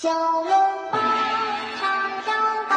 小笼包叉烧包，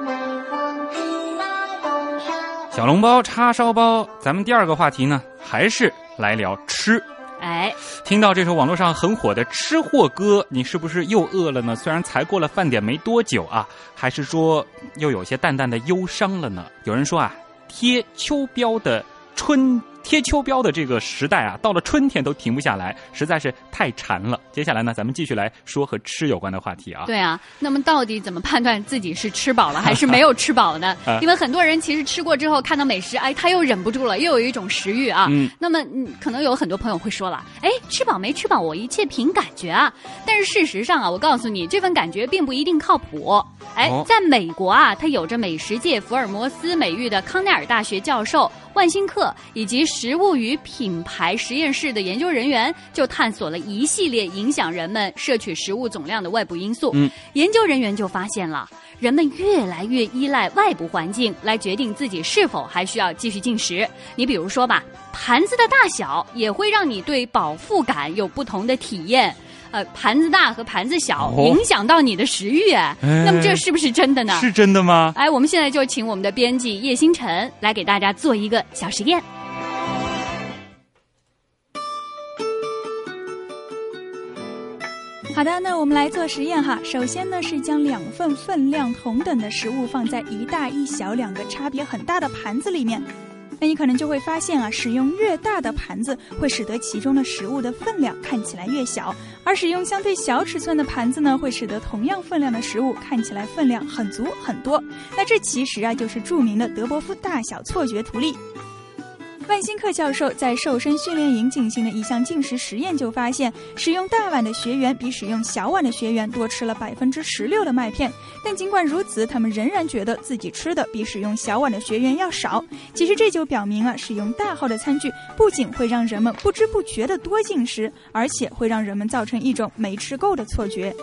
每逢吃来都上小笼包、叉烧包，咱们第二个话题呢，还是来聊吃。哎，听到这首网络上很火的吃货歌，你是不是又饿了呢？虽然才过了饭点没多久啊，还是说又有些淡淡的忧伤了呢？有人说啊，贴秋膘的春贴秋膘的这个时代啊，到了春天都停不下来，实在是太馋了。接下来呢，咱们继续来说和吃有关的话题啊。对啊，那么到底怎么判断自己是吃饱了还是没有吃饱呢啊？因为很多人其实吃过之后看到美食，哎，他又忍不住了，又有一种食欲啊。嗯那么，嗯，可能有很多朋友会说了，哎，吃饱没吃饱，我一切凭感觉啊。但是事实上啊，我告诉你，这份感觉并不一定靠谱。哎哦，在美国啊，它有着美食界福尔摩斯美誉的康奈尔大学教授万辛克以及食物与品牌实验室的研究人员，就探索了一系列影响人们摄取食物总量的外部因素。嗯，研究人员就发现了，人们越来越依赖外部环境来决定自己是否还需要继续进食。你比如说吧，盘子的大小也会让你对饱腹感有不同的体验。呃，盘子大和盘子小哦影响到你的食欲，哎，哎那么这是不是真的呢？是真的吗？哎，我们现在就请我们的编辑叶星辰来给大家做一个小实验。好的，那我们来做实验哈。首先呢，是将两份分量同等的食物放在一大一小两个差别很大的盘子里面。那你可能就会发现啊，使用越大的盘子会使得其中的食物的分量看起来越小，而使用相对小尺寸的盘子呢，会使得同样分量的食物看起来分量很足很多。那这其实啊，就是著名的德伯夫大小错觉图例。万辛克教授在瘦身训练营进行的一项进食实验就发现，使用大碗的学员比使用小碗的学员多吃了百分之十六的麦片。但尽管如此，他们仍然觉得自己吃的比使用小碗的学员要少。其实这就表明啊，使用大号的餐具不仅会让人们不知不觉的多进食，而且会让人们造成一种没吃够的错觉。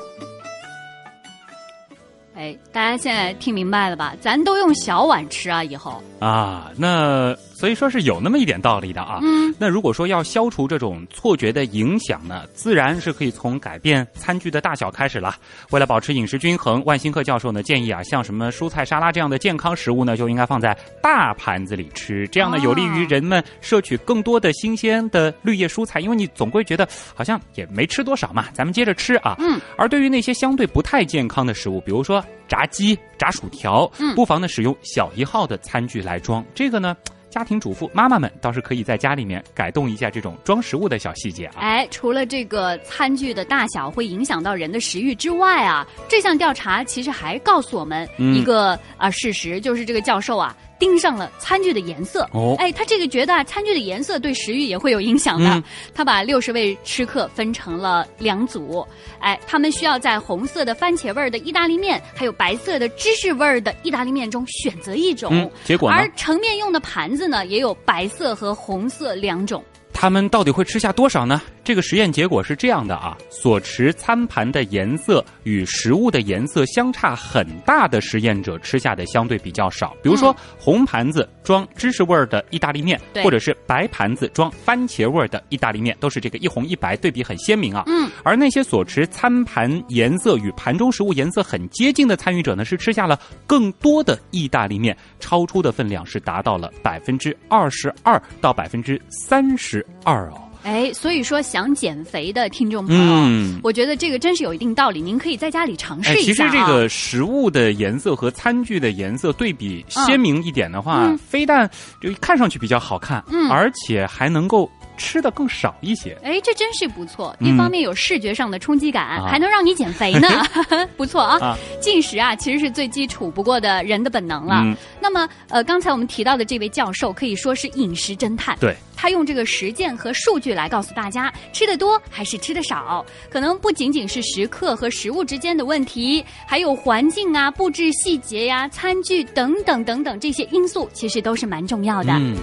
哎，大家现在听明白了吧？咱都用小碗吃啊，以后。啊，那所以说是有那么一点道理的啊。嗯，那如果说要消除这种错觉的影响呢，自然是可以从改变餐具的大小开始了。为了保持饮食均衡，万辛克教授呢建议啊，像什么蔬菜沙拉这样的健康食物呢，就应该放在大盘子里吃，这样呢哦有利于人们摄取更多的新鲜的绿叶蔬菜，因为你总归觉得好像也没吃多少嘛，咱们接着吃啊。嗯。而对于那些相对不太健康的食物，比如说炸鸡、炸薯条，嗯不妨呢使用小一号的餐具来装。这个呢，家庭主妇妈妈们倒是可以在家里面改动一下这种装食物的小细节啊。哎，除了这个餐具的大小会影响到人的食欲之外啊，这项调查其实还告诉我们嗯一个啊、事实，就是这个教授啊盯上了餐具的颜色。哦哎，他这个觉得啊，餐具的颜色对食欲也会有影响的。嗯他把六十位吃客分成了两组，哎，他们需要在红色的番茄味儿的意大利面，还有白色的芝士味儿的意大利面中选择一种。嗯，结果呢而，盛面用的盘子呢，也有白色和红色两种。他们到底会吃下多少呢？这个实验结果是这样的啊，所持餐盘的颜色与食物的颜色相差很大的实验者吃下的相对比较少。比如说，红盘子装芝士味儿的意大利面，或者是白盘子装番茄味儿的意大利面，都是这个一红一白，对比很鲜明啊。嗯，而那些所持餐盘颜色与盘中食物颜色很接近的参与者呢，是吃下了更多的意大利面，超出的分量是达到了百分之二十二到百分之三十二哦。哎，所以说想减肥的听众朋友，嗯。我觉得这个真是有一定道理，您可以在家里尝试哎，一下、啊。其实这个食物的颜色和餐具的颜色对比鲜明一点的话，嗯。非但就看上去比较好看，嗯。而且还能够吃的更少一些。哎，这真是不错。嗯一方面有视觉上的冲击感，啊还能让你减肥呢，不错啊。啊进食啊，其实是最基础不过的人的本能了。嗯那么，呃，刚才我们提到的这位教授可以说是饮食侦探。对，他用这个实践和数据来告诉大家，吃的多还是吃的少，可能不仅仅是食客和食物之间的问题，还有环境啊、布置细节呀、餐具等等等等这些因素，其实都是蛮重要的。嗯。